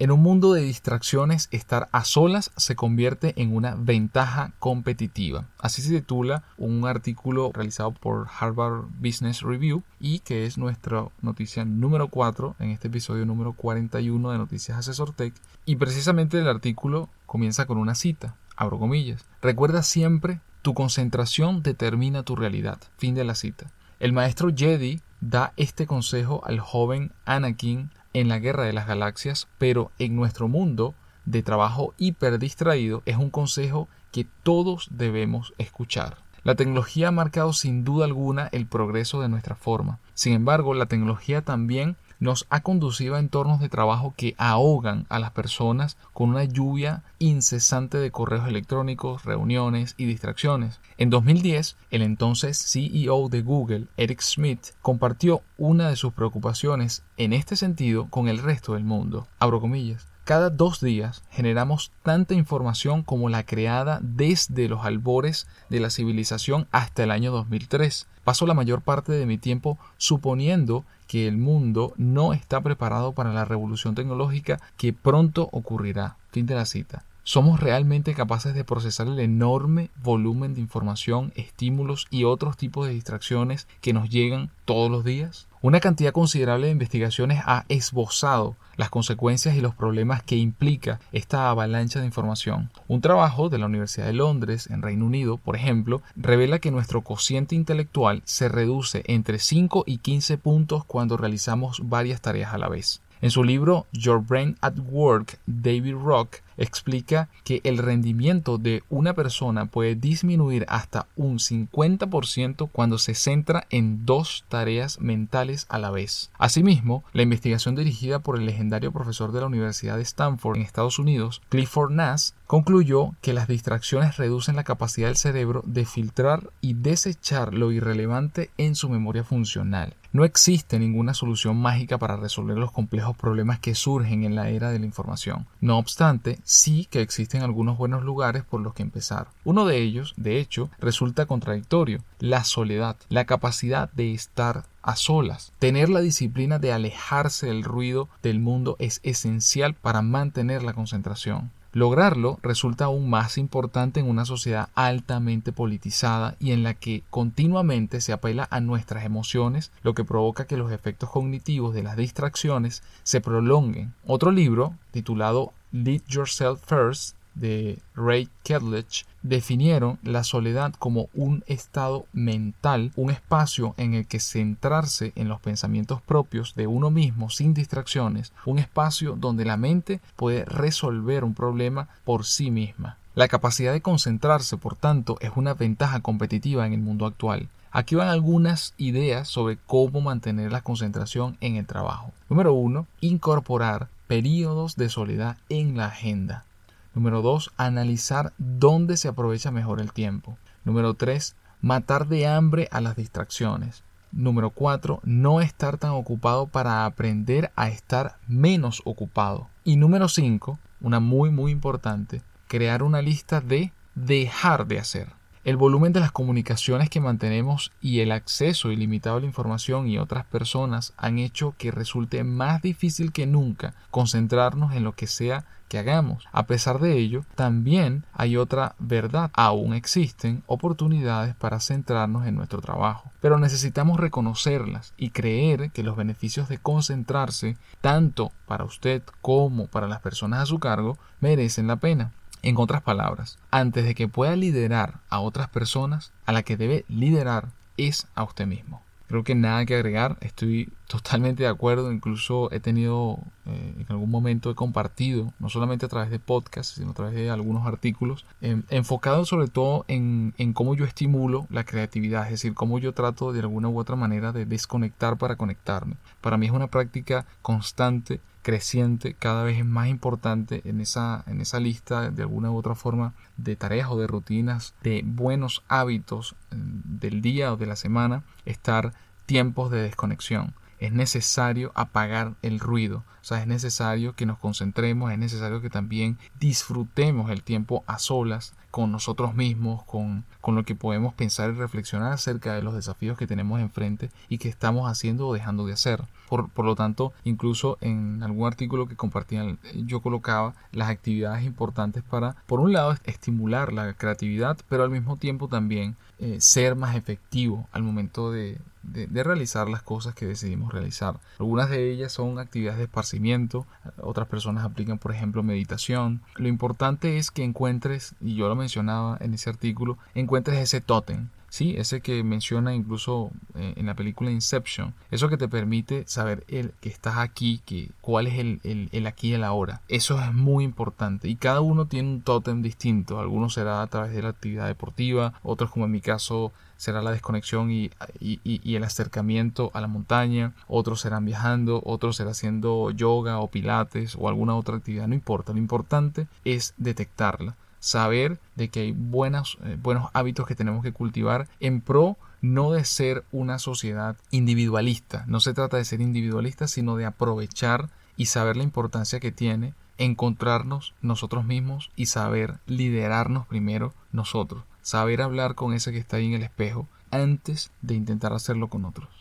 En un mundo de distracciones, estar a solas se convierte en una ventaja competitiva. Así se titula un artículo realizado por Harvard Business Review y que es nuestra noticia número 4 en este episodio número 41 de Noticias Asesor Tech. Y precisamente el artículo comienza con una cita, abro comillas. Recuerda siempre, tu concentración determina tu realidad. Fin de la cita. El maestro Jedi da este consejo al joven Anakin en la Guerra de las Galaxias, pero en nuestro mundo de trabajo hiper distraído es un consejo que todos debemos escuchar. La tecnología ha marcado sin duda alguna el progreso de nuestra forma. Sin embargo, la tecnología también nos ha conducido a entornos de trabajo que ahogan a las personas con una lluvia incesante de correos electrónicos, reuniones y distracciones. En 2010, el entonces CEO de Google, Eric Schmidt, compartió una de sus preocupaciones en este sentido con el resto del mundo. Abro comillas. Cada dos días generamos tanta información como la creada desde los albores de la civilización hasta el año 2003. Paso la mayor parte de mi tiempo suponiendo que el mundo no está preparado para la revolución tecnológica que pronto ocurrirá. Fin de la cita. ¿Somos realmente capaces de procesar el enorme volumen de información, estímulos y otros tipos de distracciones que nos llegan todos los días? Una cantidad considerable de investigaciones ha esbozado las consecuencias y los problemas que implica esta avalancha de información. Un trabajo de la Universidad de Londres, en Reino Unido, por ejemplo, revela que nuestro cociente intelectual se reduce entre 5 y 15 puntos cuando realizamos varias tareas a la vez. En su libro Your Brain at Work, David Rock explica que el rendimiento de una persona puede disminuir hasta un 50% cuando se centra en dos tareas mentales a la vez. Asimismo, la investigación dirigida por el legendario profesor de la Universidad de Stanford en Estados Unidos, Clifford Nass, concluyó que las distracciones reducen la capacidad del cerebro de filtrar y desechar lo irrelevante en su memoria funcional. No existe ninguna solución mágica para resolver los complejos problemas que surgen en la era de la información. No obstante, sí que existen algunos buenos lugares por los que empezar. Uno de ellos, de hecho, resulta contradictorio, la soledad, la capacidad de estar a solas. Tener la disciplina de alejarse del ruido del mundo es esencial para mantener la concentración. Lograrlo resulta aún más importante en una sociedad altamente politizada y en la que continuamente se apela a nuestras emociones, lo que provoca que los efectos cognitivos de las distracciones se prolonguen. Otro libro, titulado Lead Yourself First, de Ray Kedlich definieron la soledad como un estado mental, un espacio en el que centrarse en los pensamientos propios de uno mismo sin distracciones, un espacio donde la mente puede resolver un problema por sí misma. La capacidad de concentrarse, por tanto, es una ventaja competitiva en el mundo actual. Aquí van algunas ideas sobre cómo mantener la concentración en el trabajo. Número 1. Incorporar periodos de soledad en la agenda. Número 2. Analizar dónde se aprovecha mejor el tiempo. Número 3. Matar de hambre a las distracciones. Número 4. No estar tan ocupado para aprender a estar menos ocupado. Y número 5. Una muy muy importante. Crear una lista de dejar de hacer. El volumen de las comunicaciones que mantenemos y el acceso ilimitado a la información y otras personas han hecho que resulte más difícil que nunca concentrarnos en lo que sea que hagamos. A pesar de ello, también hay otra verdad. Aún existen oportunidades para centrarnos en nuestro trabajo. Pero necesitamos reconocerlas y creer que los beneficios de concentrarse, tanto para usted como para las personas a su cargo, merecen la pena. En otras palabras, antes de que pueda liderar a otras personas, a la que debe liderar es a usted mismo. Creo que nada que agregar, estoy totalmente de acuerdo, incluso he tenido, eh, en algún momento he compartido, no solamente a través de podcasts, sino a través de algunos artículos, eh, enfocados sobre todo en, en, cómo yo estimulo la creatividad, es decir, cómo yo trato de alguna u otra manera de desconectar para conectarme. Para mí es una práctica constante creciente, cada vez es más importante en esa, en esa lista de alguna u otra forma de tareas o de rutinas, de buenos hábitos eh, del día o de la semana, estar tiempos de desconexión. Es necesario apagar el ruido, o sea, es necesario que nos concentremos, es necesario que también disfrutemos el tiempo a solas con nosotros mismos, con, con lo que podemos pensar y reflexionar acerca de los desafíos que tenemos enfrente y que estamos haciendo o dejando de hacer. Por, por, lo tanto, incluso en algún artículo que compartía, yo colocaba las actividades importantes para, por un lado, estimular la creatividad, pero al mismo tiempo también eh, ser más efectivo al momento de, de, realizar las cosas que decidimos realizar. Algunas de ellas son actividades de esparcimiento, otras personas aplican por ejemplo meditación. Lo importante es que encuentres, y yo lo mencionaba en ese artículo, encuentres ese tótem, Sí, ese que menciona incluso eh, en la película Inception. Eso que te permite saber el, que estás aquí, que, cuál es el, el, aquí y el ahora. Eso es muy importante. Y cada uno tiene un tótem distinto. Algunos será a través de la actividad deportiva, otros como en mi caso será la desconexión y, y, el acercamiento a la montaña, otros serán viajando, otros será haciendo yoga o pilates o alguna otra actividad, no importa, lo importante es detectarla saber de que hay buenos, eh, buenos hábitos que tenemos que cultivar en pro no de ser una sociedad individualista. No se trata de ser individualista, sino de aprovechar y saber la importancia que tiene encontrarnos nosotros mismos y saber liderarnos primero nosotros. Saber hablar con ese que está ahí en el espejo antes de intentar hacerlo con otros.